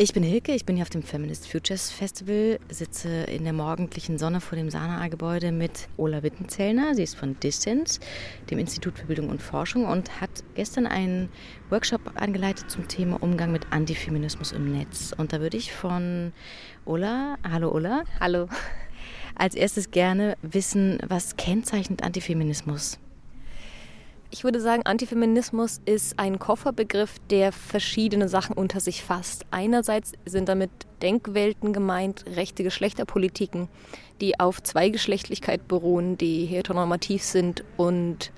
Ich bin Hilke, ich bin hier auf dem Feminist Futures Festival, sitze in der morgendlichen Sonne vor dem Sanaa-Gebäude mit Ola Wittenzellner. Sie ist von Distance, dem Institut für Bildung und Forschung, und hat gestern einen Workshop angeleitet zum Thema Umgang mit Antifeminismus im Netz. Und da würde ich von Ola, hallo Ola. Hallo. Als erstes gerne wissen, was kennzeichnet Antifeminismus? Ich würde sagen, Antifeminismus ist ein Kofferbegriff, der verschiedene Sachen unter sich fasst. Einerseits sind damit Denkwelten gemeint, rechte Geschlechterpolitiken, die auf Zweigeschlechtlichkeit beruhen, die heteronormativ sind und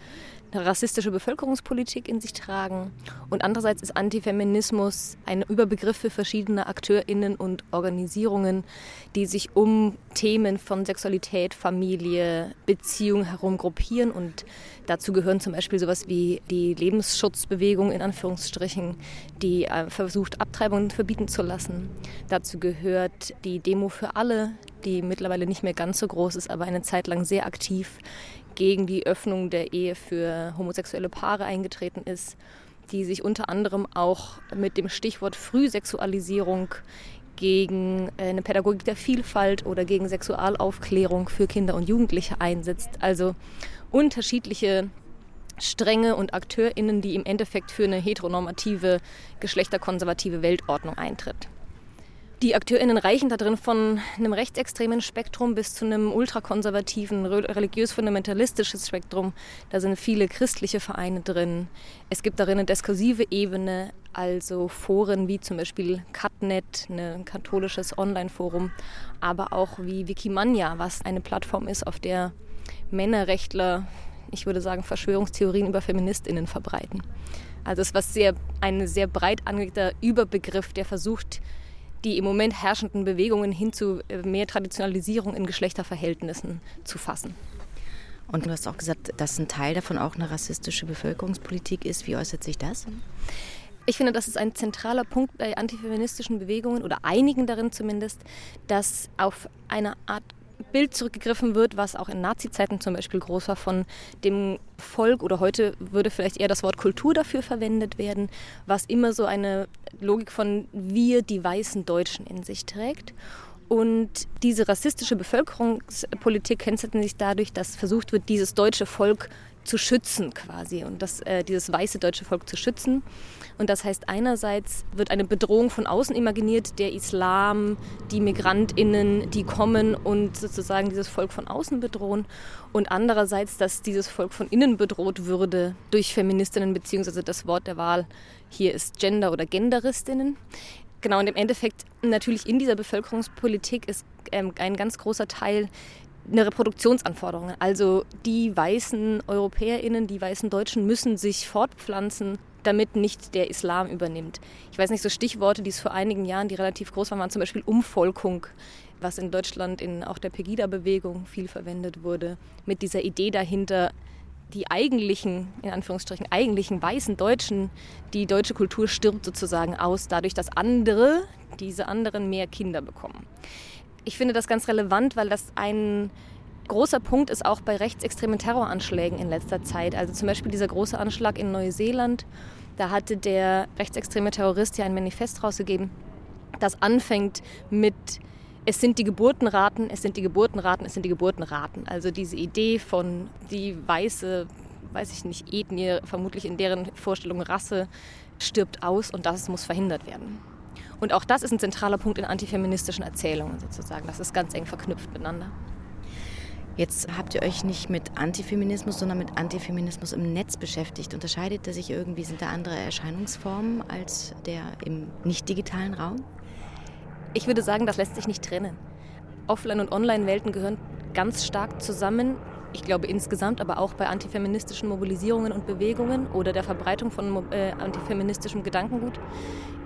rassistische Bevölkerungspolitik in sich tragen. Und andererseits ist Antifeminismus ein Überbegriff für verschiedene AkteurInnen und Organisierungen, die sich um Themen von Sexualität, Familie, Beziehung herum gruppieren. Und dazu gehören zum Beispiel sowas wie die Lebensschutzbewegung in Anführungsstrichen, die äh, versucht, Abtreibungen verbieten zu lassen. Dazu gehört die Demo für alle, die mittlerweile nicht mehr ganz so groß ist, aber eine Zeit lang sehr aktiv gegen die Öffnung der Ehe für homosexuelle Paare eingetreten ist, die sich unter anderem auch mit dem Stichwort Frühsexualisierung gegen eine Pädagogik der Vielfalt oder gegen Sexualaufklärung für Kinder und Jugendliche einsetzt. Also unterschiedliche Stränge und AkteurInnen, die im Endeffekt für eine heteronormative, geschlechterkonservative Weltordnung eintritt. Die AkteurInnen reichen da drin von einem rechtsextremen Spektrum bis zu einem ultrakonservativen, religiös-fundamentalistisches Spektrum. Da sind viele christliche Vereine drin. Es gibt darin eine diskursive Ebene, also Foren wie zum Beispiel Catnet, ein katholisches Online-Forum, aber auch wie Wikimania, was eine Plattform ist, auf der Männerrechtler, ich würde sagen, Verschwörungstheorien über FeministInnen verbreiten. Also es ist was sehr, ein sehr breit angelegter Überbegriff, der versucht, die im Moment herrschenden Bewegungen hin zu äh, mehr Traditionalisierung in Geschlechterverhältnissen zu fassen. Und du hast auch gesagt, dass ein Teil davon auch eine rassistische Bevölkerungspolitik ist. Wie äußert sich das? Ich finde, das ist ein zentraler Punkt bei antifeministischen Bewegungen oder einigen darin zumindest, dass auf eine Art Bild zurückgegriffen wird, was auch in Nazi-Zeiten zum Beispiel groß war, von dem Volk oder heute würde vielleicht eher das Wort Kultur dafür verwendet werden, was immer so eine Logik von wir, die weißen Deutschen in sich trägt. Und diese rassistische Bevölkerungspolitik kennzeichnet sich dadurch, dass versucht wird, dieses deutsche Volk zu schützen quasi und das, äh, dieses weiße deutsche Volk zu schützen. Und das heißt, einerseits wird eine Bedrohung von außen imaginiert, der Islam, die Migrantinnen, die kommen und sozusagen dieses Volk von außen bedrohen. Und andererseits, dass dieses Volk von innen bedroht würde durch Feministinnen, beziehungsweise das Wort der Wahl hier ist Gender oder Genderistinnen. Genau, und im Endeffekt natürlich in dieser Bevölkerungspolitik ist ähm, ein ganz großer Teil eine Reproduktionsanforderung. Also die weißen EuropäerInnen, die weißen Deutschen müssen sich fortpflanzen, damit nicht der Islam übernimmt. Ich weiß nicht, so Stichworte, die es vor einigen Jahren, die relativ groß waren, waren zum Beispiel Umvolkung, was in Deutschland in auch der Pegida-Bewegung viel verwendet wurde, mit dieser Idee dahinter, die eigentlichen, in Anführungsstrichen, eigentlichen weißen Deutschen, die deutsche Kultur stirbt sozusagen aus, dadurch, dass andere, diese anderen mehr Kinder bekommen. Ich finde das ganz relevant, weil das ein großer Punkt ist auch bei rechtsextremen Terroranschlägen in letzter Zeit. Also zum Beispiel dieser große Anschlag in Neuseeland. Da hatte der rechtsextreme Terrorist ja ein Manifest rausgegeben, das anfängt mit es sind die Geburtenraten, es sind die Geburtenraten, es sind die Geburtenraten. Also diese Idee von die weiße, weiß ich nicht, Ethnie, vermutlich in deren Vorstellung Rasse, stirbt aus und das muss verhindert werden. Und auch das ist ein zentraler Punkt in antifeministischen Erzählungen sozusagen. Das ist ganz eng verknüpft miteinander. Jetzt habt ihr euch nicht mit Antifeminismus, sondern mit Antifeminismus im Netz beschäftigt. Unterscheidet er sich irgendwie? Sind da andere Erscheinungsformen als der im nicht digitalen Raum? Ich würde sagen, das lässt sich nicht trennen. Offline- und Online-Welten gehören ganz stark zusammen ich glaube insgesamt, aber auch bei antifeministischen Mobilisierungen und Bewegungen oder der Verbreitung von äh, antifeministischem Gedankengut.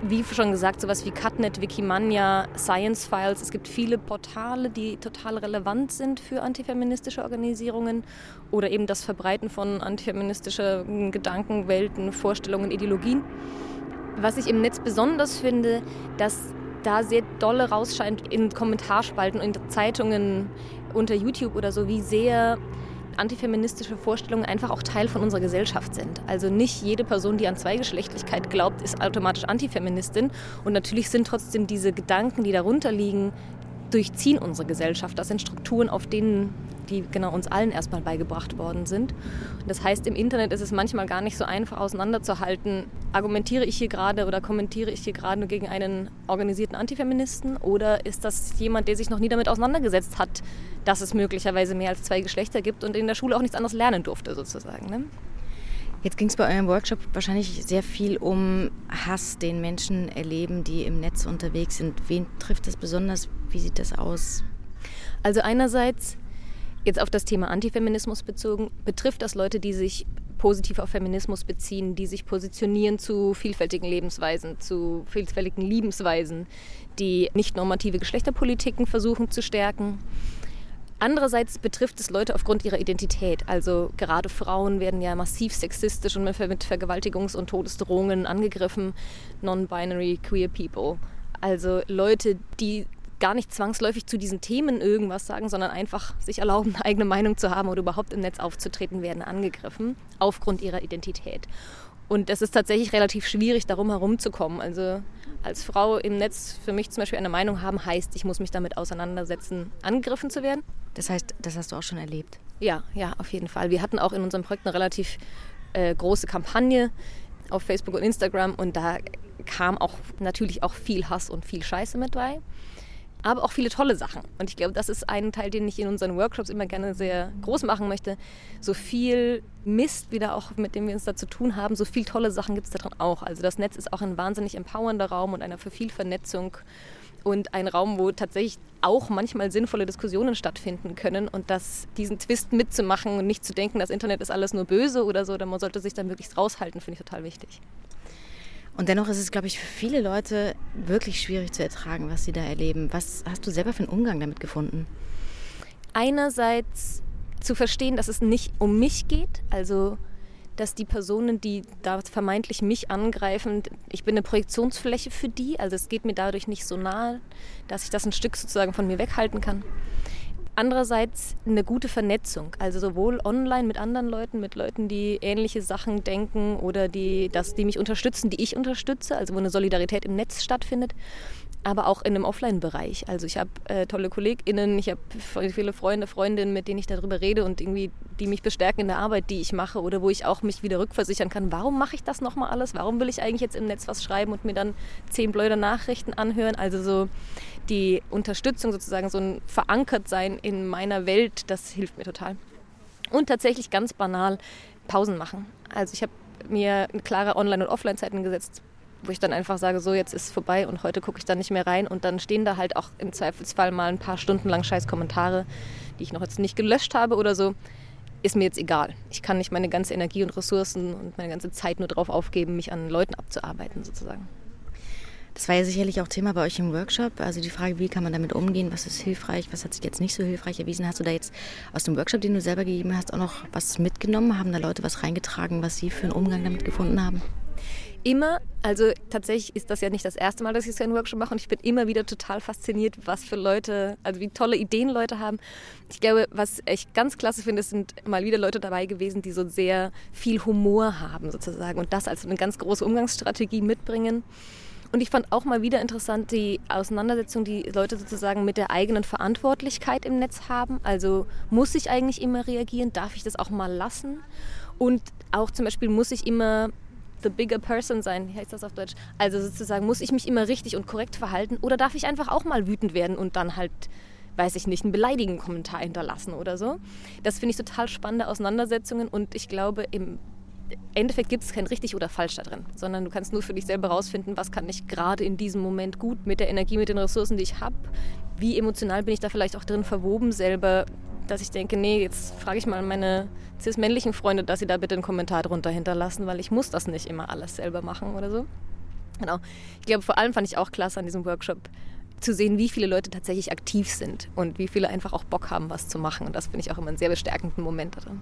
Wie schon gesagt, sowas wie Cutnet, Wikimania, Science Files. Es gibt viele Portale, die total relevant sind für antifeministische Organisierungen oder eben das Verbreiten von antifeministischen Gedankenwelten, Vorstellungen, Ideologien. Was ich im Netz besonders finde, dass da sehr dolle rausscheint in Kommentarspalten, in Zeitungen, unter YouTube oder so, wie sehr antifeministische Vorstellungen einfach auch Teil von unserer Gesellschaft sind. Also nicht jede Person, die an Zweigeschlechtlichkeit glaubt, ist automatisch Antifeministin. Und natürlich sind trotzdem diese Gedanken, die darunter liegen, durchziehen unsere Gesellschaft. Das sind Strukturen, auf denen die genau uns allen erstmal beigebracht worden sind. Das heißt, im Internet ist es manchmal gar nicht so einfach auseinanderzuhalten, argumentiere ich hier gerade oder kommentiere ich hier gerade gegen einen organisierten Antifeministen oder ist das jemand, der sich noch nie damit auseinandergesetzt hat, dass es möglicherweise mehr als zwei Geschlechter gibt und in der Schule auch nichts anderes lernen durfte sozusagen. Ne? Jetzt ging es bei eurem Workshop wahrscheinlich sehr viel um Hass, den Menschen erleben, die im Netz unterwegs sind. Wen trifft das besonders? Wie sieht das aus? Also einerseits Jetzt auf das Thema Antifeminismus bezogen, betrifft das Leute, die sich positiv auf Feminismus beziehen, die sich positionieren zu vielfältigen Lebensweisen, zu vielfältigen Liebensweisen, die nicht normative Geschlechterpolitiken versuchen zu stärken. Andererseits betrifft es Leute aufgrund ihrer Identität. Also gerade Frauen werden ja massiv sexistisch und mit Vergewaltigungs- und Todesdrohungen angegriffen. Non-binary queer people. Also Leute, die gar nicht zwangsläufig zu diesen Themen irgendwas sagen, sondern einfach sich erlauben, eine eigene Meinung zu haben oder überhaupt im Netz aufzutreten, werden angegriffen aufgrund ihrer Identität. Und es ist tatsächlich relativ schwierig, darum herumzukommen. Also als Frau im Netz für mich zum Beispiel eine Meinung haben, heißt, ich muss mich damit auseinandersetzen, angegriffen zu werden. Das heißt, das hast du auch schon erlebt? Ja, ja, auf jeden Fall. Wir hatten auch in unserem Projekt eine relativ äh, große Kampagne auf Facebook und Instagram und da kam auch natürlich auch viel Hass und viel Scheiße mit bei aber auch viele tolle Sachen. Und ich glaube, das ist ein Teil, den ich in unseren Workshops immer gerne sehr groß machen möchte. So viel Mist wieder auch, mit dem wir uns da zu tun haben, so viele tolle Sachen gibt es da drin auch. Also das Netz ist auch ein wahnsinnig empowernder Raum und einer für viel Vernetzung und ein Raum, wo tatsächlich auch manchmal sinnvolle Diskussionen stattfinden können und das, diesen Twist mitzumachen und nicht zu denken, das Internet ist alles nur böse oder so, dann man sollte sich da möglichst raushalten, finde ich total wichtig. Und dennoch ist es, glaube ich, für viele Leute wirklich schwierig zu ertragen, was sie da erleben. Was hast du selber für einen Umgang damit gefunden? Einerseits zu verstehen, dass es nicht um mich geht, also dass die Personen, die da vermeintlich mich angreifen, ich bin eine Projektionsfläche für die, also es geht mir dadurch nicht so nahe, dass ich das ein Stück sozusagen von mir weghalten kann. Andererseits eine gute Vernetzung, also sowohl online mit anderen Leuten, mit Leuten, die ähnliche Sachen denken oder die, das, die mich unterstützen, die ich unterstütze, also wo eine Solidarität im Netz stattfindet, aber auch in einem Offline-Bereich. Also ich habe äh, tolle KollegInnen, ich habe viele Freunde, Freundinnen, mit denen ich darüber rede und irgendwie, die mich bestärken in der Arbeit, die ich mache oder wo ich auch mich wieder rückversichern kann. Warum mache ich das nochmal alles? Warum will ich eigentlich jetzt im Netz was schreiben und mir dann zehn blöde Nachrichten anhören? Also so die Unterstützung sozusagen, so ein verankert sein in meiner Welt, das hilft mir total. Und tatsächlich ganz banal Pausen machen. Also ich habe mir klare Online- und Offline-Zeiten gesetzt wo ich dann einfach sage, so jetzt ist es vorbei und heute gucke ich da nicht mehr rein und dann stehen da halt auch im Zweifelsfall mal ein paar Stunden lang scheiß Kommentare, die ich noch jetzt nicht gelöscht habe oder so, ist mir jetzt egal. Ich kann nicht meine ganze Energie und Ressourcen und meine ganze Zeit nur darauf aufgeben, mich an Leuten abzuarbeiten sozusagen. Das war ja sicherlich auch Thema bei euch im Workshop. Also die Frage, wie kann man damit umgehen, was ist hilfreich, was hat sich jetzt nicht so hilfreich erwiesen. Hast du da jetzt aus dem Workshop, den du selber gegeben hast, auch noch was mitgenommen? Haben da Leute was reingetragen, was sie für einen Umgang damit gefunden haben? Immer, also tatsächlich ist das ja nicht das erste Mal, dass ich so einen Workshop mache und ich bin immer wieder total fasziniert, was für Leute, also wie tolle Ideen Leute haben. Ich glaube, was ich ganz klasse finde, sind mal wieder Leute dabei gewesen, die so sehr viel Humor haben sozusagen und das als eine ganz große Umgangsstrategie mitbringen. Und ich fand auch mal wieder interessant die Auseinandersetzung, die Leute sozusagen mit der eigenen Verantwortlichkeit im Netz haben. Also muss ich eigentlich immer reagieren? Darf ich das auch mal lassen? Und auch zum Beispiel muss ich immer the bigger person sein, wie heißt das auf Deutsch? Also sozusagen, muss ich mich immer richtig und korrekt verhalten oder darf ich einfach auch mal wütend werden und dann halt, weiß ich nicht, einen beleidigenden Kommentar hinterlassen oder so? Das finde ich total spannende Auseinandersetzungen und ich glaube, im Endeffekt gibt es kein richtig oder falsch da drin, sondern du kannst nur für dich selber herausfinden, was kann ich gerade in diesem Moment gut mit der Energie, mit den Ressourcen, die ich habe, wie emotional bin ich da vielleicht auch drin verwoben selber, dass ich denke, nee, jetzt frage ich mal meine cis-männlichen Freunde, dass sie da bitte einen Kommentar drunter hinterlassen, weil ich muss das nicht immer alles selber machen oder so. Genau. Ich glaube, vor allem fand ich auch klasse an diesem Workshop zu sehen, wie viele Leute tatsächlich aktiv sind und wie viele einfach auch Bock haben, was zu machen. Und das finde ich auch immer einen sehr bestärkenden Moment darin.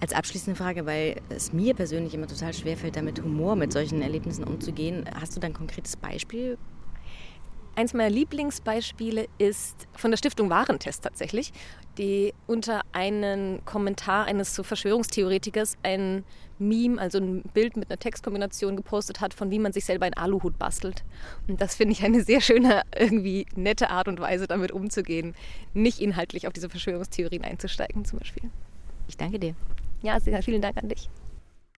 Als abschließende Frage, weil es mir persönlich immer total schwerfällt, damit Humor mit solchen Erlebnissen umzugehen, hast du da ein konkretes Beispiel Eins meiner Lieblingsbeispiele ist von der Stiftung Warentest tatsächlich, die unter einen Kommentar eines so Verschwörungstheoretikers ein Meme, also ein Bild mit einer Textkombination gepostet hat, von wie man sich selber einen Aluhut bastelt. Und das finde ich eine sehr schöne, irgendwie nette Art und Weise, damit umzugehen, nicht inhaltlich auf diese Verschwörungstheorien einzusteigen zum Beispiel. Ich danke dir. Ja, sehr, vielen Dank an dich.